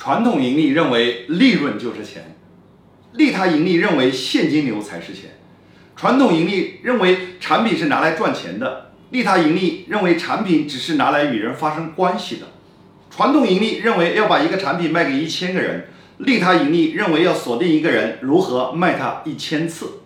传统盈利认为利润就是钱。利他盈利认为现金流才是钱。传统盈利认为产品是拿来赚钱的。利他盈利认为产品只是拿来与人发生关系的。传统盈利认为要把一个产品卖给一千个人。利他盈利认为要锁定一个人如何卖他一千次。